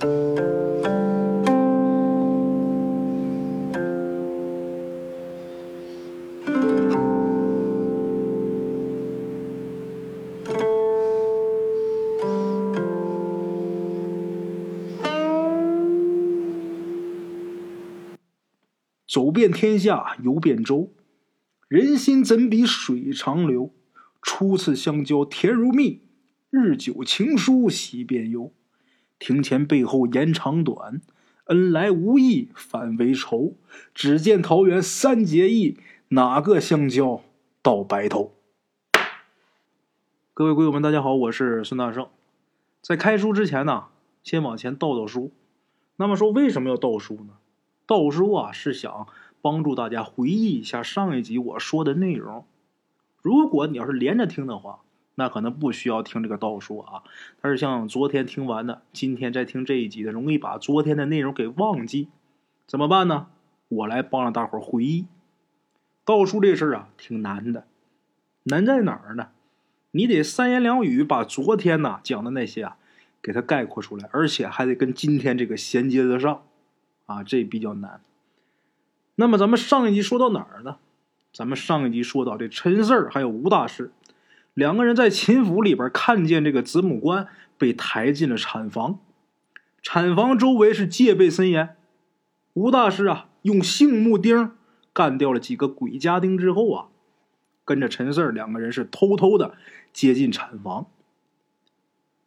走遍天下游遍洲，人心怎比水长流？初次相交甜如蜜，日久情疏喜变忧。庭前背后言长短，恩来无意反为仇。只见桃园三结义，哪个相交到白头？各位鬼友们，大家好，我是孙大圣。在开书之前呢，先往前倒倒书。那么说，为什么要倒书呢？倒书啊，是想帮助大家回忆一下上一集我说的内容。如果你要是连着听的话，那可能不需要听这个倒数啊。但是像昨天听完的，今天再听这一集的，容易把昨天的内容给忘记，怎么办呢？我来帮着大伙回忆。倒数这事儿啊，挺难的，难在哪儿呢？你得三言两语把昨天呐讲的那些啊，给它概括出来，而且还得跟今天这个衔接得上。啊，这比较难。那么咱们上一集说到哪儿呢？咱们上一集说到这陈四儿还有吴大师两个人在秦府里边看见这个子母棺被抬进了产房，产房周围是戒备森严。吴大师啊，用杏木钉干掉了几个鬼家丁之后啊，跟着陈四两个人是偷偷的接近产房，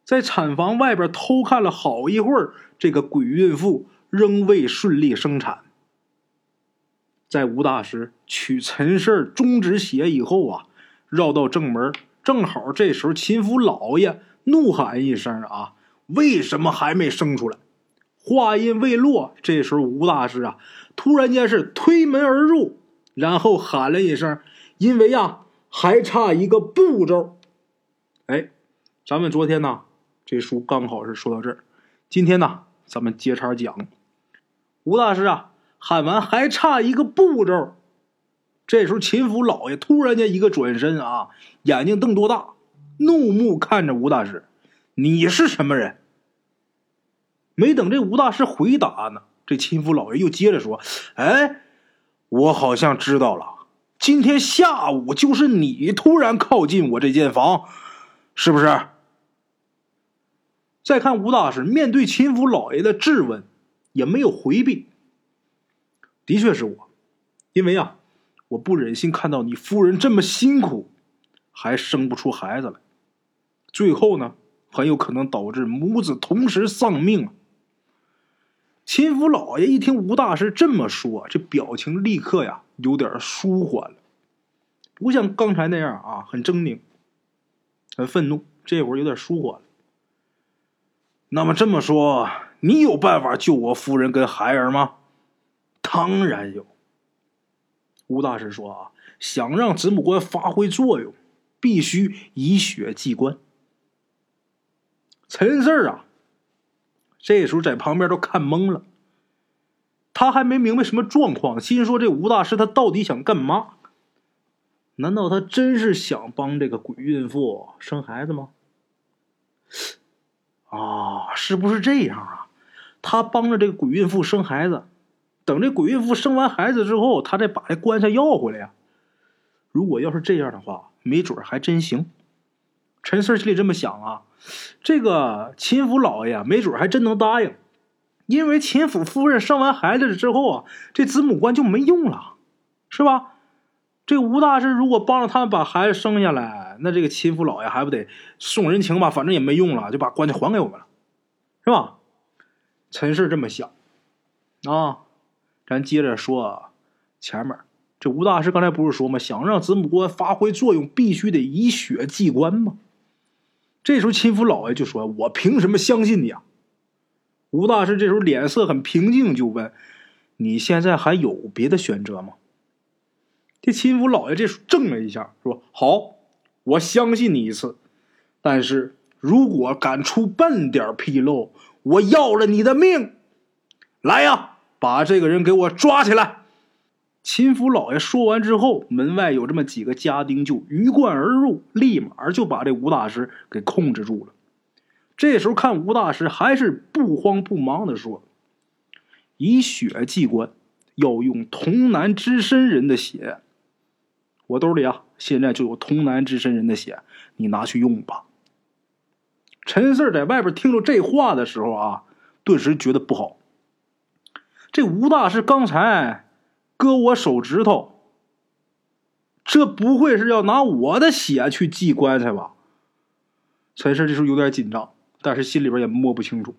在产房外边偷看了好一会儿，这个鬼孕妇。仍未顺利生产，在吴大师取陈氏中止血以后啊，绕到正门，正好这时候秦府老爷怒喊一声：“啊，为什么还没生出来？”话音未落，这时候吴大师啊，突然间是推门而入，然后喊了一声：“因为呀，还差一个步骤。”哎，咱们昨天呢，这书刚好是说到这儿，今天呢，咱们接茬讲。吴大师啊，喊完还差一个步骤。这时候，秦府老爷突然间一个转身啊，眼睛瞪多大，怒目看着吴大师：“你是什么人？”没等这吴大师回答呢，这秦府老爷又接着说：“哎，我好像知道了，今天下午就是你突然靠近我这间房，是不是？”再看吴大师面对秦府老爷的质问。也没有回避，的确是我，因为啊，我不忍心看到你夫人这么辛苦，还生不出孩子来，最后呢，很有可能导致母子同时丧命啊。秦府老爷一听吴大师这么说，这表情立刻呀有点舒缓了，不像刚才那样啊很狰狞、很愤怒，这会儿有点舒缓了。那么这么说。你有办法救我夫人跟孩儿吗？当然有。吴大师说：“啊，想让子母关发挥作用，必须以血祭关。”陈四儿啊，这时候在旁边都看懵了。他还没明白什么状况，心说：“这吴大师他到底想干嘛？难道他真是想帮这个鬼孕妇生孩子吗？”啊，是不是这样啊？他帮着这个鬼孕妇生孩子，等这鬼孕妇生完孩子之后，他再把这棺材要回来呀。如果要是这样的话，没准还真行。陈四心里这么想啊，这个秦府老爷没准还真能答应，因为秦府夫人生完孩子之后啊，这子母棺就没用了，是吧？这吴大师如果帮着他们把孩子生下来，那这个秦府老爷还不得送人情吧？反正也没用了，就把棺材还给我们了，是吧？陈氏这么想，啊，咱接着说前面这吴大师刚才不是说吗？想让子母关发挥作用，必须得以血祭关吗？这时候秦府老爷就说：“我凭什么相信你啊？”吴大师这时候脸色很平静，就问：“你现在还有别的选择吗？”这秦府老爷这时怔了一下，说：“好，我相信你一次，但是如果敢出半点纰漏。”我要了你的命！来呀，把这个人给我抓起来！秦府老爷说完之后，门外有这么几个家丁就鱼贯而入，立马就把这吴大师给控制住了。这时候看吴大师还是不慌不忙的说：“以血祭棺，要用童男之身人的血。我兜里啊，现在就有童男之身人的血，你拿去用吧。”陈四在外边听着这话的时候啊，顿时觉得不好。这吴大师刚才割我手指头，这不会是要拿我的血去祭棺材吧？陈四这时候有点紧张。但是心里边也摸不清楚。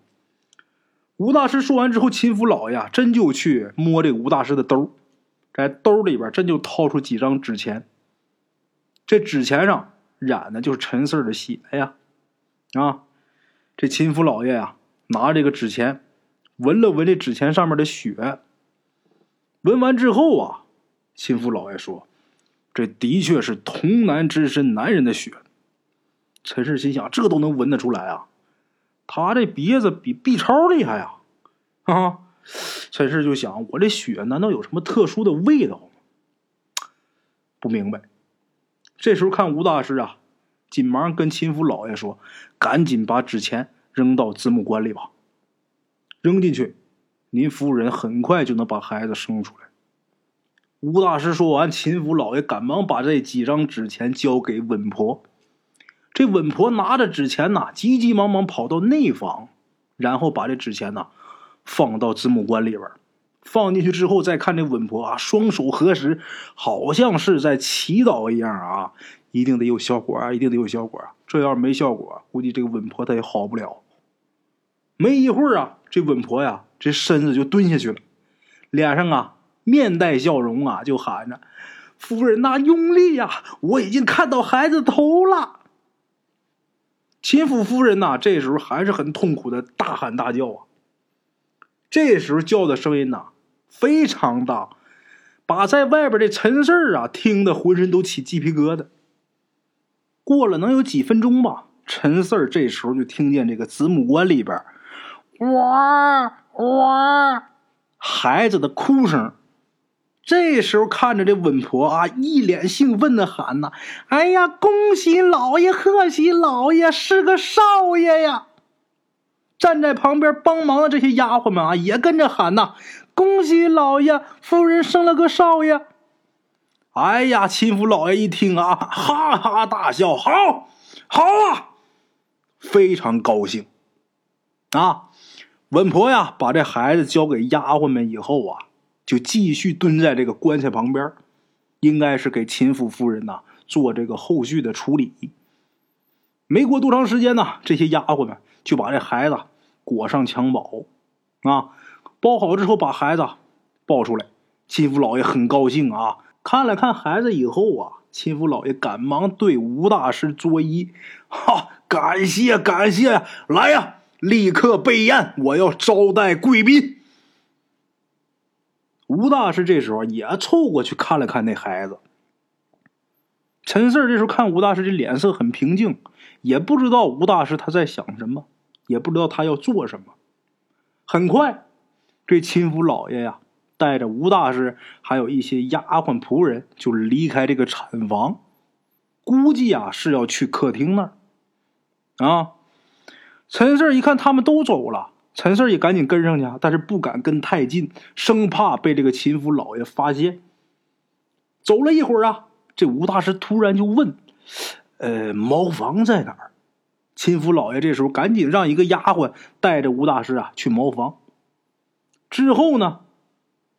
吴大师说完之后，秦福老爷真就去摸这个吴大师的兜，在兜里边真就掏出几张纸钱。这纸钱上染的就是陈四的血呀！啊，这秦福老爷呀，拿这个纸钱闻了闻这纸钱上面的血，闻完之后啊，秦福老爷说：“这的确是童男之身男人的血。”陈氏心想：这都能闻得出来啊！他这鼻子比 B 超厉害呀！啊，陈氏就想：我这血难道有什么特殊的味道吗？不明白。这时候看吴大师啊，紧忙跟秦福老爷说：“赶紧把纸钱扔到子母棺里吧，扔进去，您夫人很快就能把孩子生出来。”吴大师说完，秦福老爷赶忙把这几张纸钱交给稳婆。这稳婆拿着纸钱呐，急急忙忙跑到内房，然后把这纸钱呐放到子母棺里边放进去之后，再看这稳婆啊，双手合十，好像是在祈祷一样啊，一定得有效果啊，一定得有效果啊！这要是没效果，估计这个稳婆她也好不了。没一会儿啊，这稳婆呀，这身子就蹲下去了，脸上啊面带笑容啊，就喊着：“夫人呐，用力呀！我已经看到孩子头了。”秦府夫人呐，这时候还是很痛苦的大喊大叫啊。这时候叫的声音呐非常大，把在外边的陈四儿啊听得浑身都起鸡皮疙瘩。过了能有几分钟吧，陈四儿这时候就听见这个子母棺里边哇哇孩子的哭声。这时候看着这稳婆啊，一脸兴奋的喊呐：“哎呀，恭喜老爷，贺喜老爷，是个少爷呀！”站在旁边帮忙的这些丫鬟们啊，也跟着喊呐：“恭喜老爷，夫人生了个少爷！”哎呀，秦府老爷一听啊，哈哈大笑：“好，好啊，非常高兴啊！”稳婆呀，把这孩子交给丫鬟们以后啊。就继续蹲在这个棺材旁边，应该是给秦府夫人呐做这个后续的处理。没过多长时间呢，这些丫鬟们就把这孩子裹上襁褓，啊，包好之后把孩子抱出来。秦府老爷很高兴啊，看了看孩子以后啊，秦府老爷赶忙对吴大师作揖：“哈，感谢感谢，来呀，立刻备宴，我要招待贵宾。”吴大师这时候也凑过去看了看那孩子。陈四这时候看吴大师这脸色很平静，也不知道吴大师他在想什么，也不知道他要做什么。很快，这秦府老爷呀，带着吴大师还有一些丫鬟仆人就离开这个产房，估计啊是要去客厅那儿。啊，陈四一看他们都走了。陈四也赶紧跟上去，但是不敢跟太近，生怕被这个秦府老爷发现。走了一会儿啊，这吴大师突然就问：“呃，茅房在哪儿？”秦府老爷这时候赶紧让一个丫鬟带着吴大师啊去茅房。之后呢，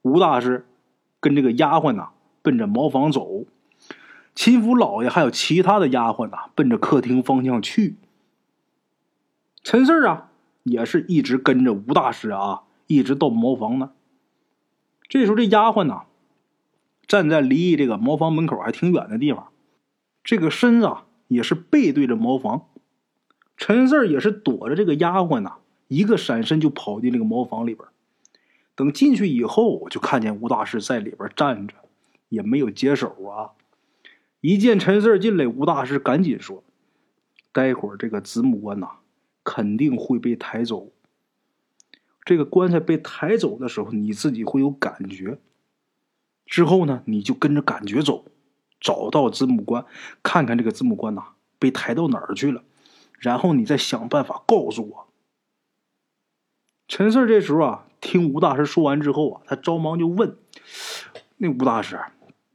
吴大师跟这个丫鬟呐奔着茅房走，秦府老爷还有其他的丫鬟呐奔着客厅方向去。陈四啊。也是一直跟着吴大师啊，一直到茅房呢。这时候，这丫鬟呢，站在离这个茅房门口还挺远的地方，这个身子也是背对着茅房。陈四也是躲着这个丫鬟呢，一个闪身就跑进这个茅房里边。等进去以后，就看见吴大师在里边站着，也没有解手啊。一见陈四进来，吴大师赶紧说：“待会儿这个子母棺呐。”肯定会被抬走。这个棺材被抬走的时候，你自己会有感觉。之后呢，你就跟着感觉走，找到子母棺，看看这个子母棺呐被抬到哪儿去了。然后你再想办法告诉我。陈四这时候啊，听吴大师说完之后啊，他着忙就问：“那吴大师，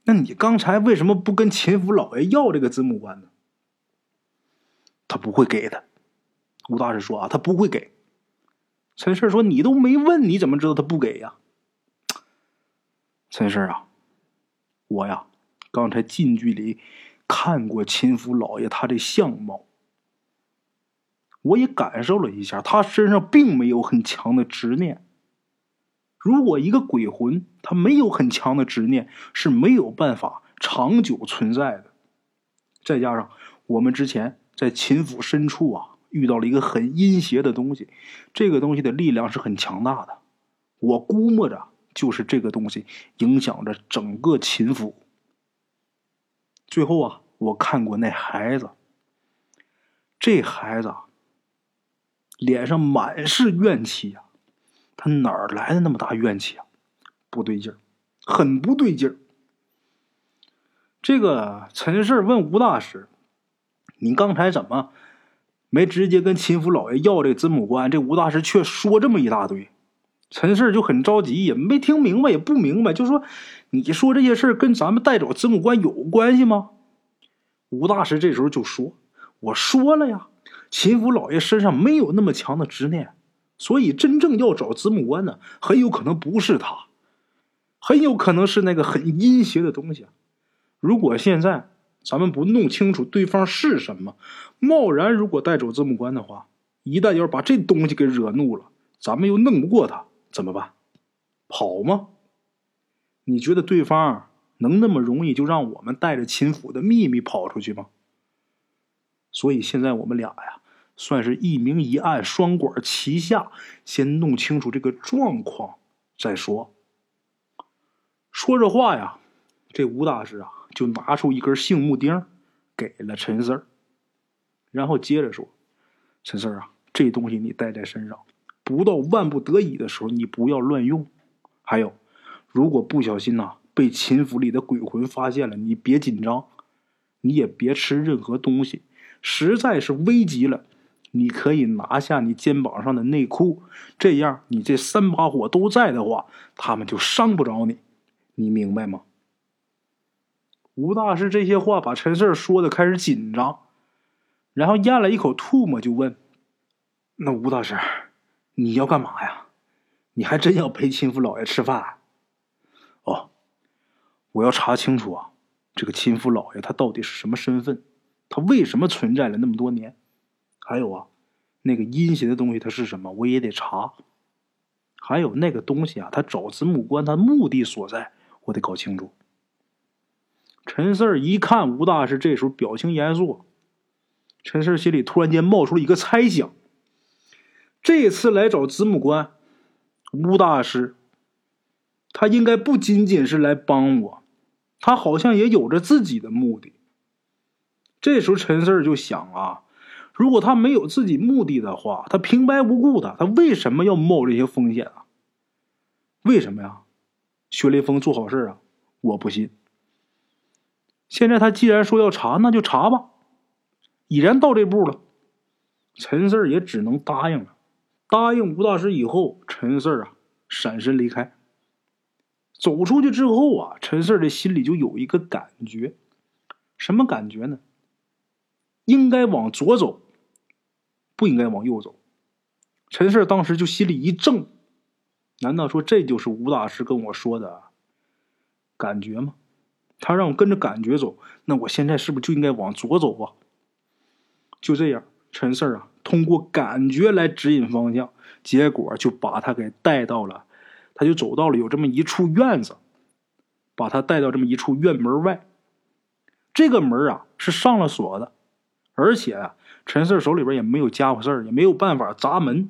那你刚才为什么不跟秦府老爷要这个子母棺呢？”他不会给的。吴大师说：“啊，他不会给。”陈氏说：“你都没问，你怎么知道他不给呀？”陈氏啊，我呀，刚才近距离看过秦府老爷他的相貌。我也感受了一下，他身上并没有很强的执念。如果一个鬼魂他没有很强的执念，是没有办法长久存在的。再加上我们之前在秦府深处啊，遇到了一个很阴邪的东西，这个东西的力量是很强大的。我估摸着就是这个东西影响着整个秦府。最后啊，我看过那孩子，这孩子。脸上满是怨气呀，他哪儿来的那么大怨气啊？不对劲儿，很不对劲儿。这个陈氏问吴大师：“你刚才怎么没直接跟秦府老爷要这个子母棺？”这吴大师却说这么一大堆，陈氏就很着急，也没听明白，也不明白，就说：“你说这些事儿跟咱们带走子母棺有关系吗？”吴大师这时候就说：“我说了呀。”秦府老爷身上没有那么强的执念，所以真正要找子母棺呢，很有可能不是他，很有可能是那个很阴邪的东西。如果现在咱们不弄清楚对方是什么，贸然如果带走子母关的话，一旦要是把这东西给惹怒了，咱们又弄不过他，怎么办？跑吗？你觉得对方能那么容易就让我们带着秦府的秘密跑出去吗？所以现在我们俩呀。算是一明一暗，双管齐下。先弄清楚这个状况再说。说着话呀，这吴大师啊就拿出一根杏木钉，给了陈四儿，然后接着说：“陈四儿啊，这东西你带在身上，不到万不得已的时候，你不要乱用。还有，如果不小心呐被秦府里的鬼魂发现了，你别紧张，你也别吃任何东西。实在是危急了。”你可以拿下你肩膀上的内裤，这样你这三把火都在的话，他们就伤不着你，你明白吗？吴大师这些话把陈四说的开始紧张，然后咽了一口唾沫，就问：“那吴大师，你要干嘛呀？你还真要陪亲父老爷吃饭？”哦，我要查清楚啊，这个亲父老爷他到底是什么身份？他为什么存在了那么多年？还有啊，那个阴邪的东西它是什么？我也得查。还有那个东西啊，他找子母棺，他目的所在，我得搞清楚。陈四儿一看吴大师这时候表情严肃，陈四儿心里突然间冒出了一个猜想：这次来找子母官，吴大师他应该不仅仅是来帮我，他好像也有着自己的目的。这时候陈四儿就想啊。如果他没有自己目的的话，他平白无故的，他为什么要冒这些风险啊？为什么呀？薛雷锋做好事啊？我不信。现在他既然说要查，那就查吧。已然到这步了，陈四也只能答应了。答应吴大师以后，陈四啊闪身离开。走出去之后啊，陈四的心里就有一个感觉，什么感觉呢？应该往左走，不应该往右走。陈四当时就心里一怔，难道说这就是吴大师跟我说的感觉吗？他让我跟着感觉走，那我现在是不是就应该往左走啊？就这样，陈四啊，通过感觉来指引方向，结果就把他给带到了，他就走到了有这么一处院子，把他带到这么一处院门外。这个门啊是上了锁的。而且啊，陈四手里边也没有家伙事儿，也没有办法砸门。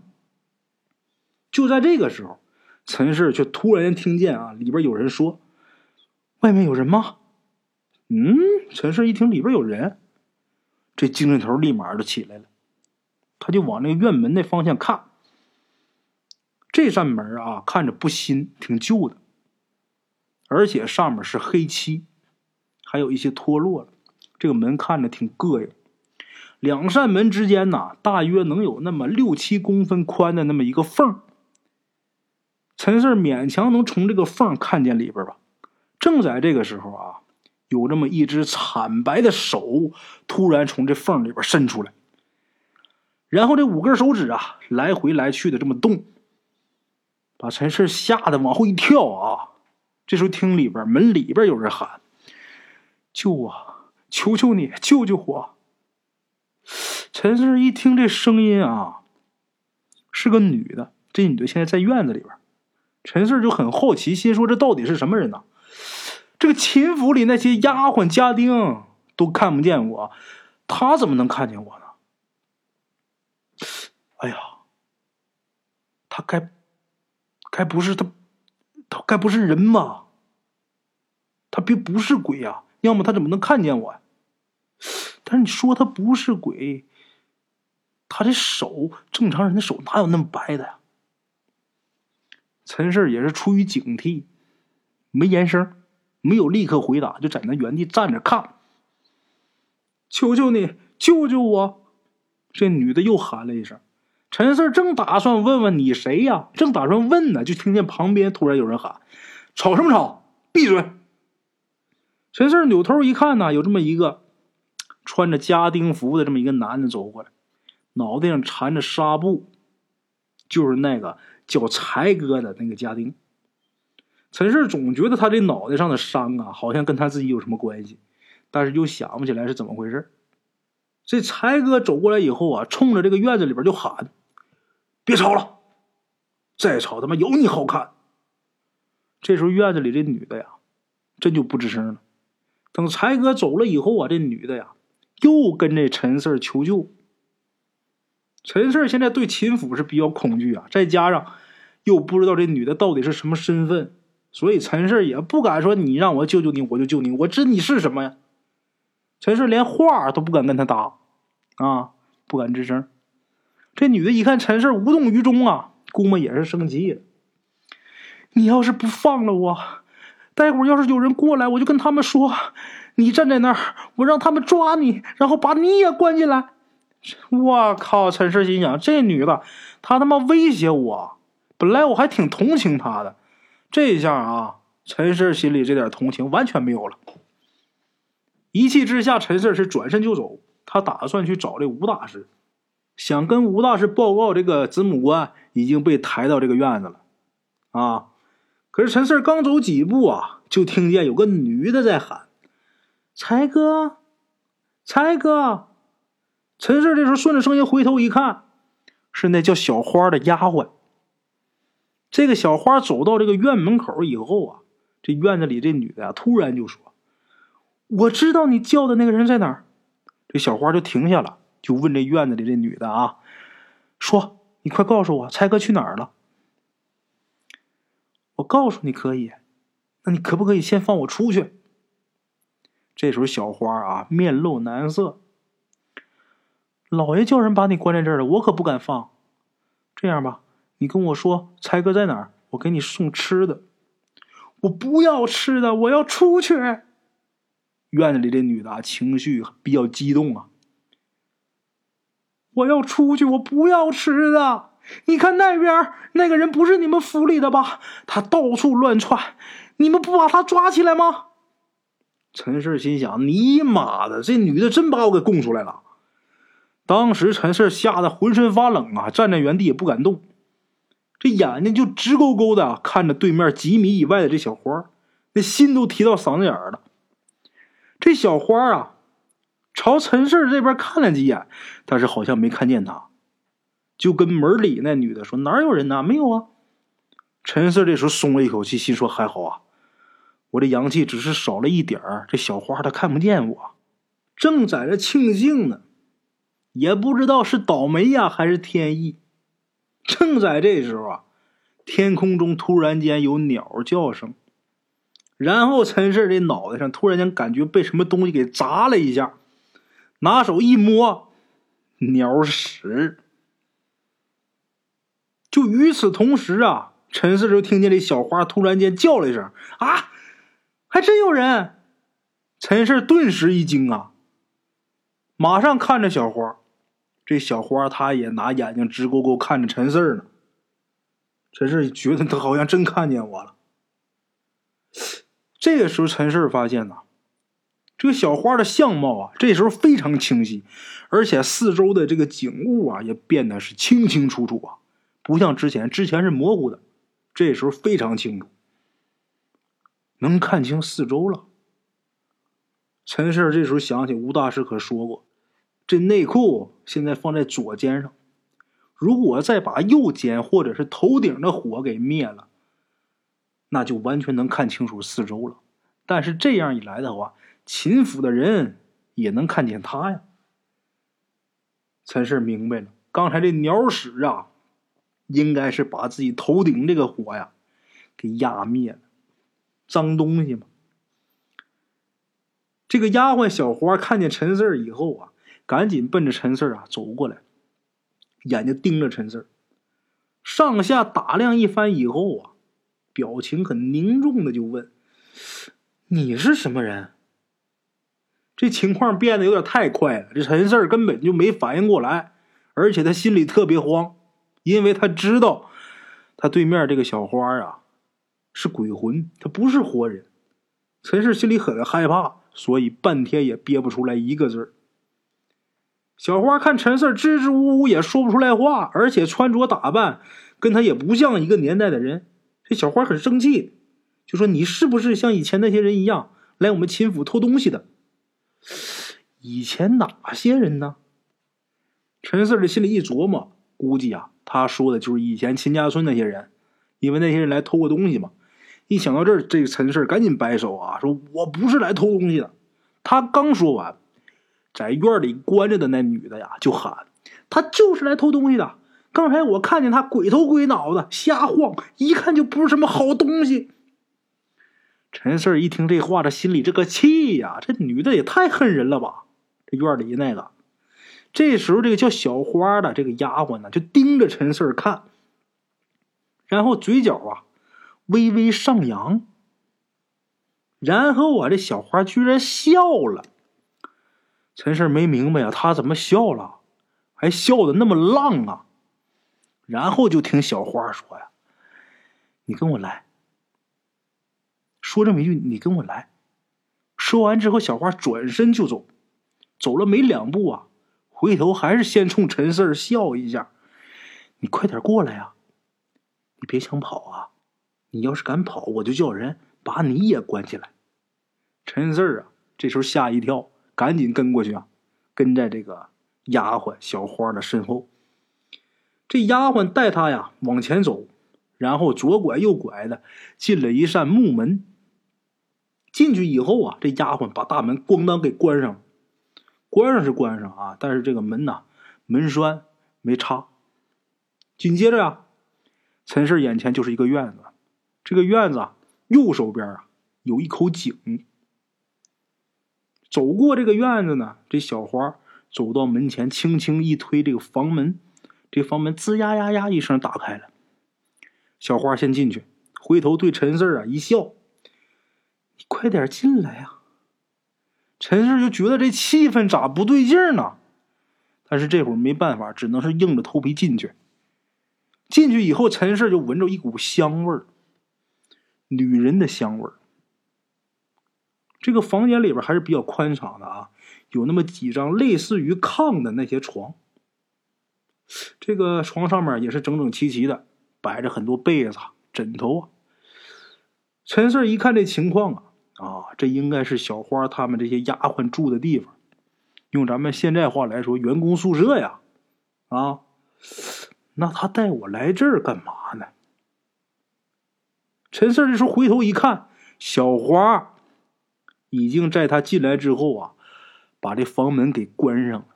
就在这个时候，陈四却突然听见啊，里边有人说：“外面有人吗？”嗯，陈四一听里边有人，这精神头立马就起来了，他就往那院门那方向看。这扇门啊，看着不新，挺旧的，而且上面是黑漆，还有一些脱落了。这个门看着挺膈应。两扇门之间呢，大约能有那么六七公分宽的那么一个缝陈四勉强能从这个缝看见里边吧。正在这个时候啊，有这么一只惨白的手突然从这缝里边伸出来，然后这五根手指啊来回来去的这么动，把陈四吓得往后一跳啊。这时候听里边门里边有人喊：“救我！求求你救救我！”陈四一听这声音啊，是个女的。这女的现在在院子里边，陈四就很好奇，心说：“这到底是什么人呢？”这个秦府里那些丫鬟家丁都看不见我，他怎么能看见我呢？哎呀，他该该不是他，他该不是人吧？他别不是鬼呀，要么他怎么能看见我？但是你说他不是鬼，他这手正常人的手哪有那么白的呀？陈氏也是出于警惕，没言声。没有立刻回答，就在那原地站着看。求求你，救救我！这女的又喊了一声。陈四正打算问问你谁呀，正打算问呢，就听见旁边突然有人喊：“吵什么吵？闭嘴！”陈四扭头一看呢，有这么一个穿着家丁服的这么一个男的走过来，脑袋上缠着纱布，就是那个叫才哥的那个家丁。陈氏总觉得他这脑袋上的伤啊，好像跟他自己有什么关系，但是又想不起来是怎么回事。这才哥走过来以后啊，冲着这个院子里边就喊：“别吵了，再吵他妈有你好看！”这时候院子里这女的呀，真就不吱声了。等才哥走了以后啊，这女的呀，又跟这陈四求救。陈四现在对秦府是比较恐惧啊，再加上又不知道这女的到底是什么身份。所以陈氏也不敢说你让我救救你，我就救你。我知你是什么呀？陈氏连话都不敢跟他搭，啊，不敢吱声。这女的一看陈氏无动于衷啊，估摸也是生气了。你要是不放了我，待会儿要是有人过来，我就跟他们说，你站在那儿，我让他们抓你，然后把你也关进来。我靠！陈氏心想，这女的，她他妈威胁我。本来我还挺同情她的。这一下啊，陈氏心里这点同情完全没有了。一气之下，陈氏是转身就走。他打算去找这吴大师，想跟吴大师报告这个子母官已经被抬到这个院子了。啊！可是陈四刚走几步啊，就听见有个女的在喊：“才哥，才哥！”陈四这时候顺着声音回头一看，是那叫小花的丫鬟。这个小花走到这个院门口以后啊，这院子里这女的啊，突然就说：“我知道你叫的那个人在哪儿。”这小花就停下了，就问这院子里这女的啊：“说，你快告诉我，猜哥去哪儿了？”我告诉你可以，那你可不可以先放我出去？这时候小花啊，面露难色：“老爷叫人把你关在这儿了，我可不敢放。这样吧。”你跟我说，才哥在哪儿？我给你送吃的。我不要吃的，我要出去。院子里这女的情绪比较激动啊。我要出去，我不要吃的。你看那边那个人不是你们府里的吧？他到处乱窜，你们不把他抓起来吗？陈氏心想：你妈的，这女的真把我给供出来了。当时陈氏吓得浑身发冷啊，站在原地也不敢动。这眼睛就直勾勾的看着对面几米以外的这小花，那心都提到嗓子眼了。这小花啊，朝陈氏这边看了几眼，但是好像没看见他，就跟门里那女的说：“哪有人呢？没有啊。”陈氏这时候松了一口气，心说：“还好啊，我这阳气只是少了一点儿，这小花她看不见我。”正在这庆幸呢，也不知道是倒霉呀还是天意。正在这时候啊，天空中突然间有鸟叫声，然后陈氏这脑袋上突然间感觉被什么东西给砸了一下，拿手一摸，鸟屎。就与此同时啊，陈氏就听见这小花突然间叫了一声：“啊，还真有人！”陈氏顿时一惊啊，马上看着小花。这小花她也拿眼睛直勾勾看着陈四儿呢。陈四觉得他好像真看见我了。这个时候，陈四发现呐，这个小花的相貌啊，这时候非常清晰，而且四周的这个景物啊，也变得是清清楚楚啊，不像之前，之前是模糊的，这时候非常清楚，能看清四周了。陈四这时候想起吴大师可说过。这内裤现在放在左肩上，如果再把右肩或者是头顶的火给灭了，那就完全能看清楚四周了。但是这样一来的话，秦府的人也能看见他呀。陈氏明白了，刚才这鸟屎啊，应该是把自己头顶这个火呀给压灭了，脏东西嘛。这个丫鬟小花看见陈四以后啊。赶紧奔着陈四啊走过来，眼睛盯着陈四，上下打量一番以后啊，表情很凝重的就问：“你是什么人？”这情况变得有点太快了，这陈四根本就没反应过来，而且他心里特别慌，因为他知道他对面这个小花啊是鬼魂，他不是活人。陈四心里很害怕，所以半天也憋不出来一个字儿。小花看陈四支支吾吾也说不出来话，而且穿着打扮跟他也不像一个年代的人。这小花很生气，就说：“你是不是像以前那些人一样来我们秦府偷东西的？以前哪些人呢？”陈四的心里一琢磨，估计啊，他说的就是以前秦家村那些人，因为那些人来偷过东西嘛。一想到这儿，这个陈四赶紧摆手啊，说：“我不是来偷东西的。”他刚说完。在院里关着的那女的呀，就喊：“她就是来偷东西的。刚才我看见她鬼头鬼脑的瞎晃，一看就不是什么好东西。”陈四一听这话，这心里这个气呀！这女的也太恨人了吧！这院里那个，这时候这个叫小花的这个丫鬟呢，就盯着陈四看，然后嘴角啊微微上扬，然后啊，这小花居然笑了。陈氏没明白呀，他怎么笑了，还笑的那么浪啊？然后就听小花说呀：“你跟我来。”说这么一句：“你跟我来。”说完之后，小花转身就走，走了没两步啊，回头还是先冲陈四笑一下：“你快点过来呀！你别想跑啊！你要是敢跑，我就叫人把你也关起来。”陈四啊，这时候吓一跳。赶紧跟过去啊！跟在这个丫鬟小花的身后。这丫鬟带他呀往前走，然后左拐右拐的进了一扇木门。进去以后啊，这丫鬟把大门咣当给关上。关上是关上啊，但是这个门呐，门栓没插。紧接着呀，陈氏眼前就是一个院子。这个院子啊右手边啊有一口井。走过这个院子呢，这小花走到门前，轻轻一推这个房门，这房门吱呀呀呀一声打开了。小花先进去，回头对陈四啊一笑：“你快点进来呀！”陈四就觉得这气氛咋不对劲呢？但是这会儿没办法，只能是硬着头皮进去。进去以后，陈四就闻着一股香味儿，女人的香味儿。这个房间里边还是比较宽敞的啊，有那么几张类似于炕的那些床。这个床上面也是整整齐齐的，摆着很多被子、枕头啊。陈四一看这情况啊，啊，这应该是小花他们这些丫鬟住的地方，用咱们现在话来说，员工宿舍呀，啊，那他带我来这儿干嘛呢？陈四这时候回头一看，小花。已经在他进来之后啊，把这房门给关上了。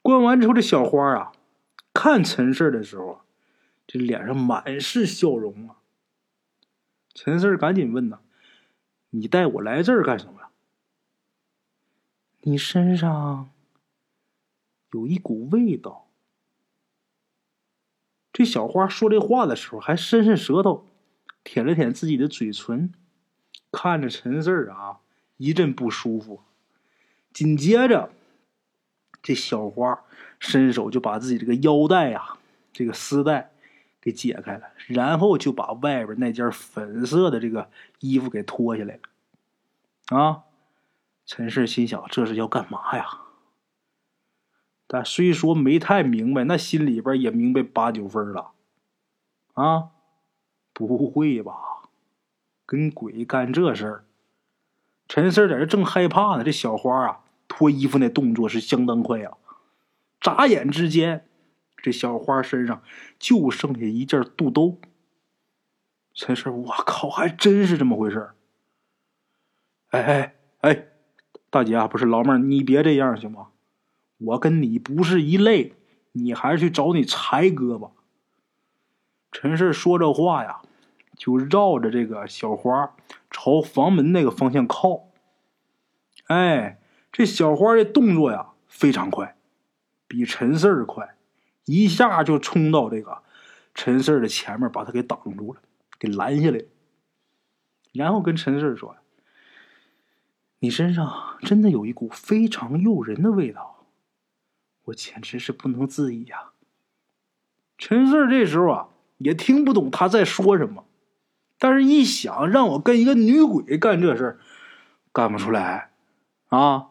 关完之后，这小花啊，看陈四的时候，这脸上满是笑容啊。陈四赶紧问呐：“你带我来这儿干什么呀？你身上有一股味道。”这小花说这话的时候，还伸伸舌头，舔了舔自己的嘴唇。看着陈四儿啊，一阵不舒服。紧接着，这小花伸手就把自己这个腰带呀、这个丝带给解开了，然后就把外边那件粉色的这个衣服给脱下来了。啊，陈四心想这是要干嘛呀？但虽说没太明白，那心里边也明白八九分了。啊，不会吧？跟鬼干这事儿？陈四在这正害怕呢。这小花啊，脱衣服那动作是相当快呀。眨眼之间，这小花身上就剩下一件肚兜。陈四，我靠，还真是这么回事儿。哎哎哎，大姐啊，不是老妹儿，你别这样行吗？我跟你不是一类，你还是去找你才哥吧。陈氏说这话呀，就绕着这个小花朝房门那个方向靠。哎，这小花的动作呀非常快，比陈四儿快，一下就冲到这个陈四儿的前面，把他给挡住了，给拦下来然后跟陈四儿说：“你身上真的有一股非常诱人的味道，我简直是不能自已呀。”陈四儿这时候啊。也听不懂他在说什么，但是一想让我跟一个女鬼干这事儿，干不出来啊！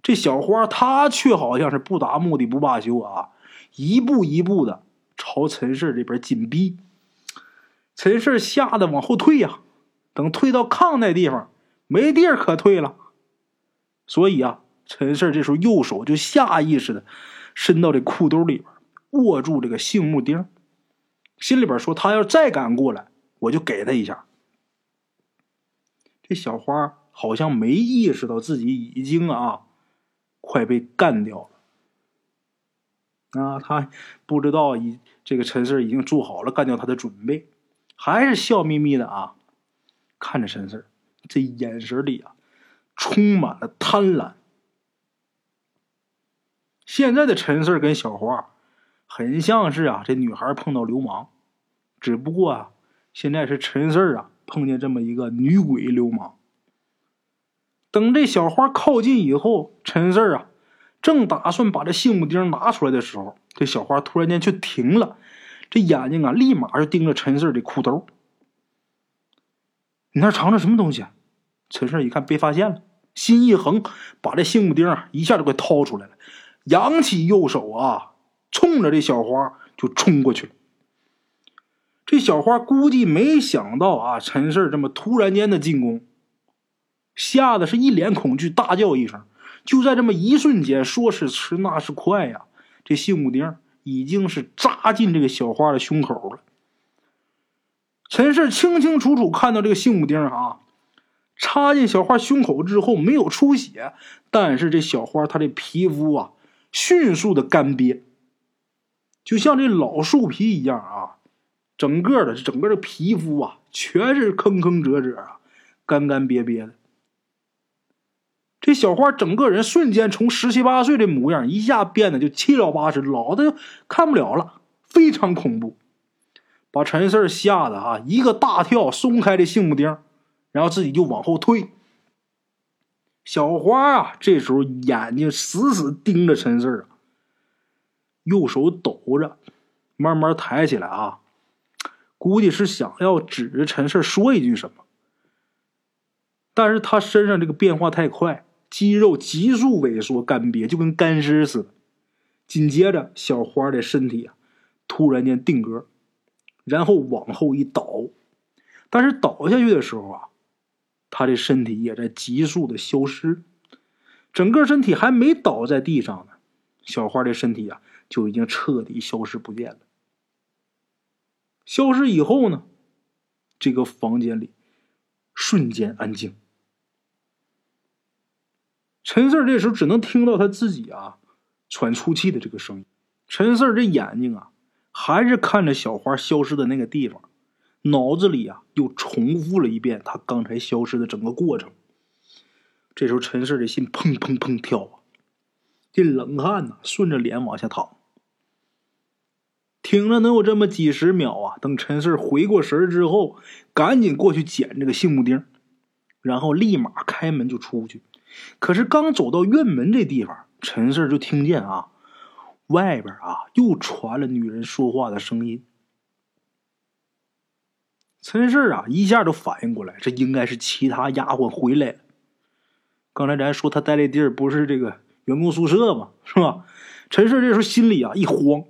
这小花她却好像是不达目的不罢休啊，一步一步的朝陈氏这边紧逼。陈氏吓得往后退呀，等退到炕那地方，没地儿可退了，所以啊，陈氏这时候右手就下意识的伸到这裤兜里边，握住这个杏木钉。心里边说：“他要再敢过来，我就给他一下。”这小花好像没意识到自己已经啊，快被干掉了。啊，他不知道已这个陈四已经做好了干掉他的准备，还是笑眯眯的啊，看着陈四，这眼神里啊，充满了贪婪。现在的陈四跟小花。很像是啊，这女孩碰到流氓，只不过啊，现在是陈四儿啊碰见这么一个女鬼流氓。等这小花靠近以后，陈四儿啊正打算把这杏木钉拿出来的时候，这小花突然间却停了，这眼睛啊立马就盯着陈四儿的裤兜。你那藏着什么东西？陈四儿一看被发现了，心一横，把这杏木钉啊一下就给掏出来了，扬起右手啊。冲着这小花就冲过去了。这小花估计没想到啊，陈氏这么突然间的进攻，吓得是一脸恐惧，大叫一声。就在这么一瞬间，说时迟，那是快呀，这杏木钉已经是扎进这个小花的胸口了。陈氏清清楚楚看到这个杏木钉啊，插进小花胸口之后没有出血，但是这小花她的皮肤啊，迅速的干瘪。就像这老树皮一样啊，整个的整个的皮肤啊，全是坑坑褶褶啊，干干瘪瘪的。这小花整个人瞬间从十七八岁的模样，一下变得就七老八十，老的看不了了，非常恐怖，把陈四吓得啊一个大跳，松开这杏木钉，然后自己就往后退。小花啊，这时候眼睛死死盯着陈四啊。右手抖着，慢慢抬起来啊，估计是想要指着陈氏说一句什么。但是他身上这个变化太快，肌肉急速萎缩干瘪，就跟干尸似的。紧接着，小花的身体啊，突然间定格，然后往后一倒。但是倒下去的时候啊，他的身体也在急速的消失，整个身体还没倒在地上呢，小花的身体啊。就已经彻底消失不见了。消失以后呢，这个房间里瞬间安静。陈四这时候只能听到他自己啊喘粗气的这个声音。陈四这眼睛啊还是看着小花消失的那个地方，脑子里啊又重复了一遍他刚才消失的整个过程。这时候陈四的心砰砰砰跳啊，这冷汗呢顺着脸往下淌。挺了能有这么几十秒啊！等陈四回过神之后，赶紧过去捡这个杏木钉，然后立马开门就出去，可是刚走到院门这地方，陈四就听见啊，外边啊又传了女人说话的声音。陈四啊一下就反应过来，这应该是其他丫鬟回来了。刚才咱说他待的地儿不是这个员工宿舍吗？是吧？陈四这时候心里啊一慌，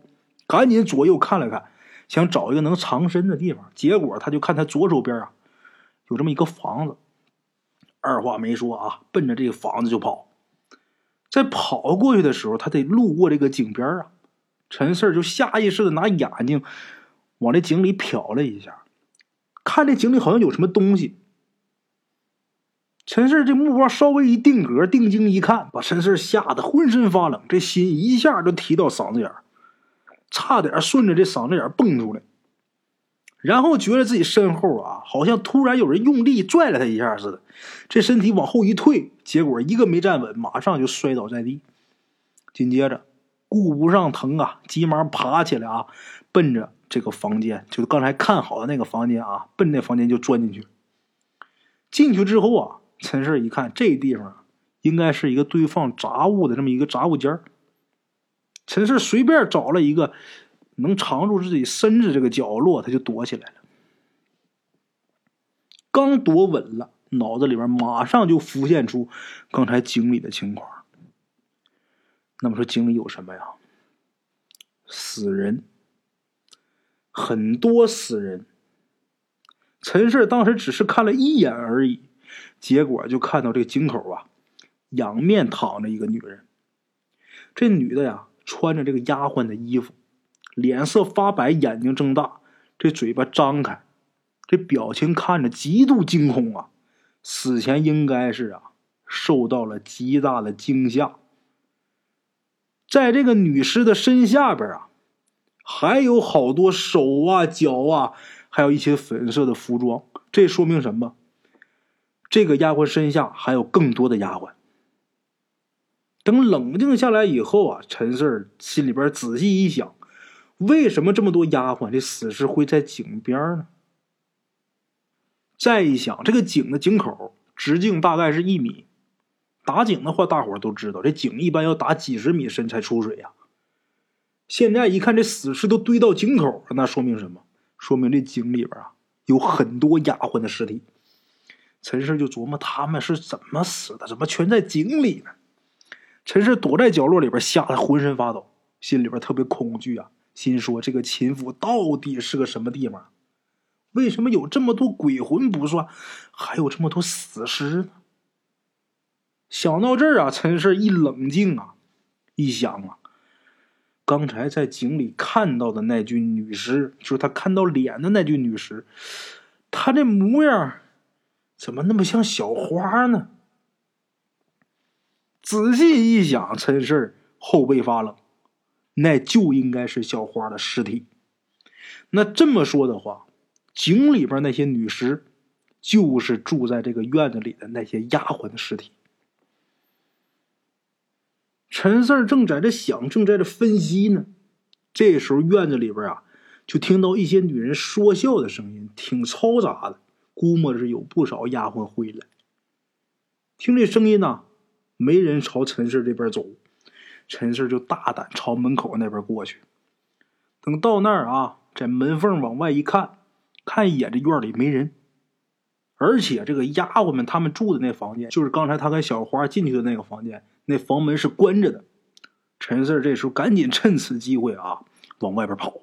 赶紧左右看了看，想找一个能藏身的地方。结果他就看他左手边啊有这么一个房子，二话没说啊，奔着这个房子就跑。在跑过去的时候，他得路过这个井边啊。陈四就下意识的拿眼睛往这井里瞟了一下，看这井里好像有什么东西。陈四这目光稍微一定格，定睛一看，把陈四吓得浑身发冷，这心一下就提到嗓子眼差点顺着这嗓子眼蹦出来。然后觉得自己身后啊，好像突然有人用力拽了他一下似的，这身体往后一退，结果一个没站稳，马上就摔倒在地。紧接着顾不上疼啊，急忙爬起来啊，奔着这个房间，就是刚才看好的那个房间啊，奔那房间就钻进去。进去之后啊。陈氏一看，这地方应该是一个堆放杂物的这么一个杂物间陈氏随便找了一个能藏住自己身子这个角落，他就躲起来了。刚躲稳了，脑子里边马上就浮现出刚才井里的情况。那么说，井里有什么呀？死人，很多死人。陈氏当时只是看了一眼而已。结果就看到这个井口啊，仰面躺着一个女人。这女的呀，穿着这个丫鬟的衣服，脸色发白，眼睛睁大，这嘴巴张开，这表情看着极度惊恐啊！死前应该是啊，受到了极大的惊吓。在这个女尸的身下边啊，还有好多手啊、脚啊，还有一些粉色的服装。这说明什么？这个丫鬟身下还有更多的丫鬟。等冷静下来以后啊，陈四心里边仔细一想，为什么这么多丫鬟这死尸会在井边呢？再一想，这个井的井口直径大概是一米，打井的话，大伙都知道，这井一般要打几十米深才出水呀。现在一看，这死尸都堆到井口了，那说明什么？说明这井里边啊有很多丫鬟的尸体。陈氏就琢磨他们是怎么死的，怎么全在井里呢？陈氏躲在角落里边，吓得浑身发抖，心里边特别恐惧啊，心说这个秦府到底是个什么地方？为什么有这么多鬼魂不算，还有这么多死尸呢？想到这儿啊，陈氏一冷静啊，一想啊，刚才在井里看到的那具女尸，就是他看到脸的那具女尸，她这模样。怎么那么像小花呢？仔细一想，陈氏后背发冷，那就应该是小花的尸体。那这么说的话，井里边那些女尸，就是住在这个院子里的那些丫鬟的尸体。陈四正在这想，正在这分析呢。这时候院子里边啊，就听到一些女人说笑的声音，挺嘈杂的。估摸着有不少丫鬟回来，听这声音呢，没人朝陈氏这边走，陈氏就大胆朝门口那边过去。等到那儿啊，在门缝往外一看，看一眼这院里没人，而且这个丫鬟们他们住的那房间，就是刚才他跟小花进去的那个房间，那房门是关着的。陈四这时候赶紧趁此机会啊，往外边跑。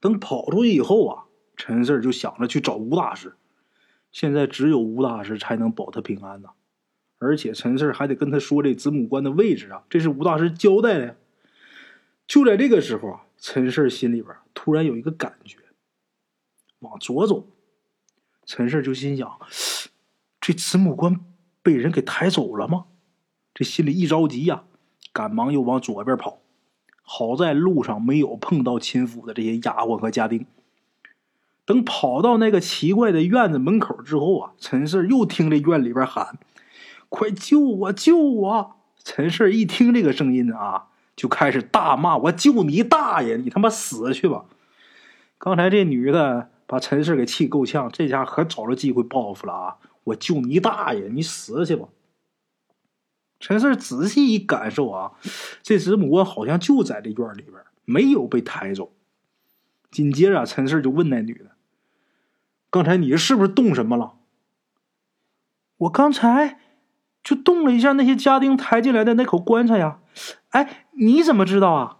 等跑出去以后啊。陈四就想着去找吴大师，现在只有吴大师才能保他平安呐，而且陈四还得跟他说这子母关的位置啊，这是吴大师交代的。就在这个时候啊，陈四心里边突然有一个感觉，往左走。陈四就心想：这子母关被人给抬走了吗？这心里一着急呀，赶忙又往左边跑。好在路上没有碰到秦府的这些丫鬟和家丁。等跑到那个奇怪的院子门口之后啊，陈四又听这院里边喊：“快救我，救我！”陈四一听这个声音啊，就开始大骂：“我救你大爷！你他妈死去吧！”刚才这女的把陈四给气够呛，这家可找着机会报复了啊！我救你大爷！你死去吧！陈四仔细一感受啊，这子母鹅好像就在这院里边，没有被抬走。紧接着，陈四就问那女的：“刚才你是不是动什么了？”我刚才就动了一下那些家丁抬进来的那口棺材呀。哎，你怎么知道啊？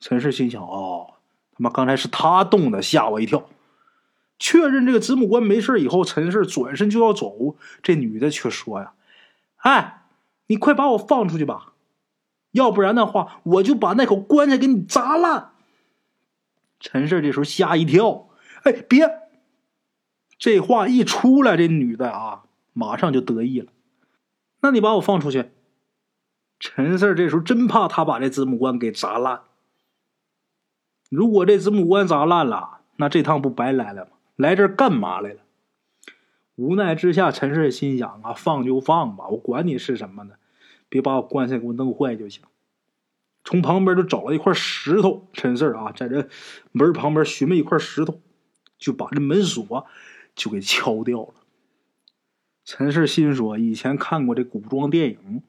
陈氏心想：哦，他妈刚才是他动的，吓我一跳。确认这个子母棺没事以后，陈氏转身就要走，这女的却说：“呀，哎。”你快把我放出去吧，要不然的话，我就把那口棺材给你砸烂。陈氏这时候吓一跳，哎，别！这话一出来，这女的啊，马上就得意了。那你把我放出去。陈氏这时候真怕他把这子母棺给砸烂。如果这子母棺砸烂了，那这趟不白来了吗？来这儿干嘛来了？无奈之下，陈氏心想啊，放就放吧，我管你是什么呢。别把我棺材给我弄坏就行。从旁边就找了一块石头，陈四啊，在这门旁边寻了一块石头，就把这门锁就给敲掉了。陈四心说：以前看过这古装电影，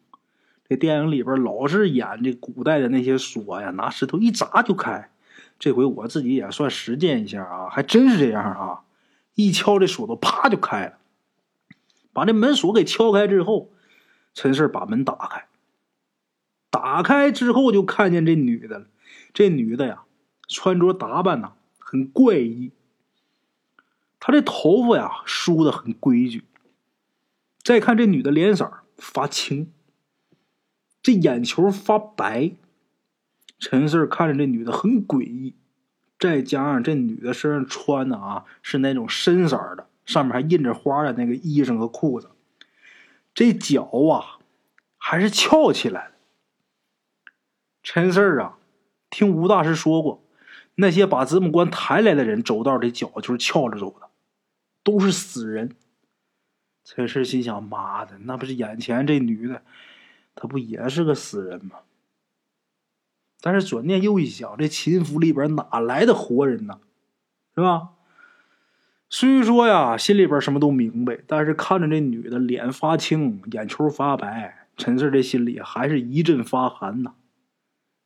这电影里边老是演这古代的那些锁呀，拿石头一砸就开。这回我自己也算实践一下啊，还真是这样啊！一敲这锁头，啪就开了。把这门锁给敲开之后。陈四把门打开，打开之后就看见这女的了。这女的呀，穿着打扮呐很怪异。她这头发呀梳的很规矩。再看这女的脸色发青，这眼球发白。陈四看着这女的很诡异，再加上这女的身上穿的啊是那种深色的，上面还印着花的那个衣裳和裤子。这脚啊，还是翘起来。陈四啊，听吴大师说过，那些把子母棺抬来的人走道的脚就是翘着走的，都是死人。陈四心想：妈的，那不是眼前这女的，她不也是个死人吗？但是转念又一想，这秦府里边哪来的活人呢？是吧？虽说呀，心里边什么都明白，但是看着这女的脸发青，眼球发白，陈四这心里还是一阵发寒呐。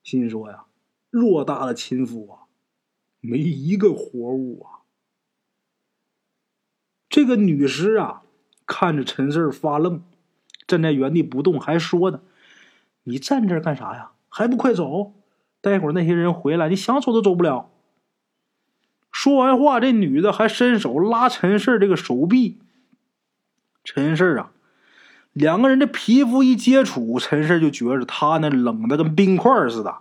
心说呀，偌大的秦府啊，没一个活物啊。这个女尸啊，看着陈四发愣，站在原地不动，还说呢：“你站这儿干啥呀？还不快走！待会儿那些人回来，你想走都走不了。”说完话，这女的还伸手拉陈氏这个手臂。陈氏啊，两个人的皮肤一接触，陈氏就觉着他那冷的跟冰块似的。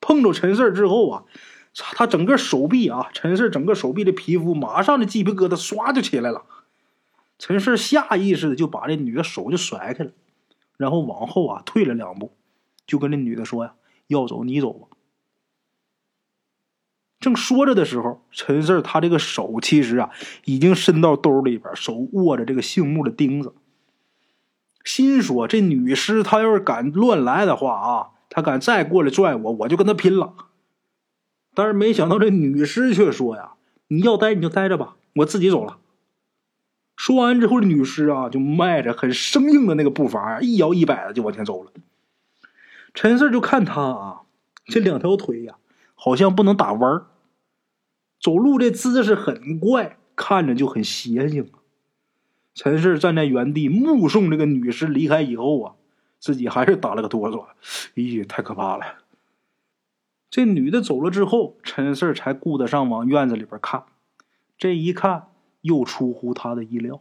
碰着陈氏之后啊，他整个手臂啊，陈氏整个手臂的皮肤马上这鸡皮疙瘩唰就起来了。陈氏下意识的就把这女的手就甩开了，然后往后啊退了两步，就跟这女的说呀：“要走你走吧。”正说着的时候，陈四他这个手其实啊，已经伸到兜里边，手握着这个杏木的钉子。心说：这女尸她要是敢乱来的话啊，她敢再过来拽我，我就跟她拼了。但是没想到这女尸却说：“呀，你要待你就待着吧，我自己走了。”说完之后，女尸啊就迈着很生硬的那个步伐，一摇一摆的就往前走了。陈四就看他啊，这两条腿呀，好像不能打弯儿。走路这姿势很怪，看着就很邪性！陈氏站在原地目送这个女尸离开以后啊，自己还是打了个哆嗦，咦，太可怕了！这女的走了之后，陈氏才顾得上往院子里边看。这一看，又出乎他的意料。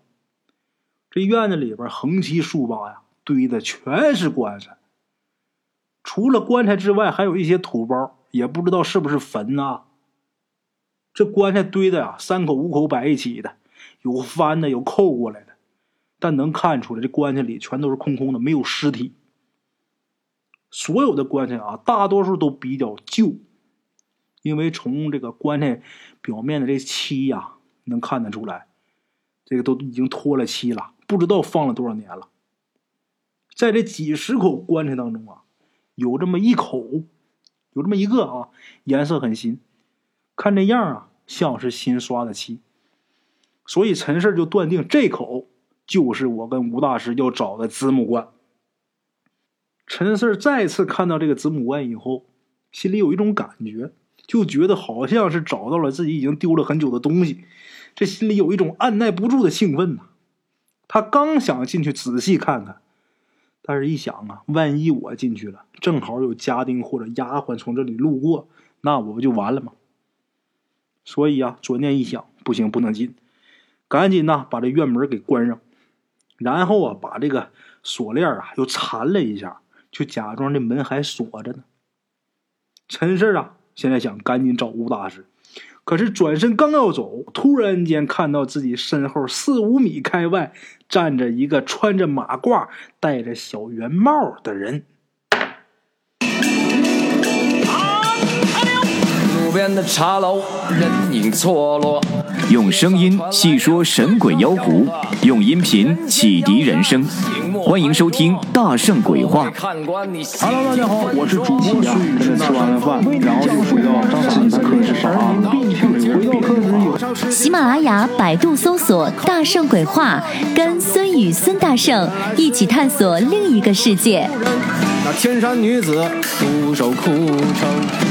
这院子里边横七竖八呀，堆的全是棺材。除了棺材之外，还有一些土包，也不知道是不是坟啊。这棺材堆的呀，三口五口摆一起的，有翻的，有扣过来的，但能看出来，这棺材里全都是空空的，没有尸体。所有的棺材啊，大多数都比较旧，因为从这个棺材表面的这漆呀，能看得出来，这个都已经脱了漆了，不知道放了多少年了。在这几十口棺材当中啊，有这么一口，有这么一个啊，颜色很新。看这样啊，像是新刷的漆，所以陈氏就断定这口就是我跟吴大师要找的子母棺。陈四再次看到这个子母棺以后，心里有一种感觉，就觉得好像是找到了自己已经丢了很久的东西，这心里有一种按耐不住的兴奋呐。他刚想进去仔细看看，但是一想啊，万一我进去了，正好有家丁或者丫鬟从这里路过，那我不就完了吗？所以啊，转念一想，不行，不能进，赶紧呐把这院门给关上，然后啊把这个锁链啊又缠了一下。就假装这门还锁着呢。陈氏啊，现在想赶紧找吴大师，可是转身刚要走，突然间看到自己身后四五米开外站着一个穿着马褂、戴着小圆帽的人。边的茶楼，人影错落。用声音细说神鬼妖狐，用音频启迪人生。欢迎收听《大圣鬼话》。Hello，大家好，我是主播孙宇。吃完了饭，然后就回到自己的课室上啊。回到课室有喜马拉雅、百度搜索“大圣鬼话”，跟孙宇、孙大圣一起探索另一个世界。那天山女子独守枯城。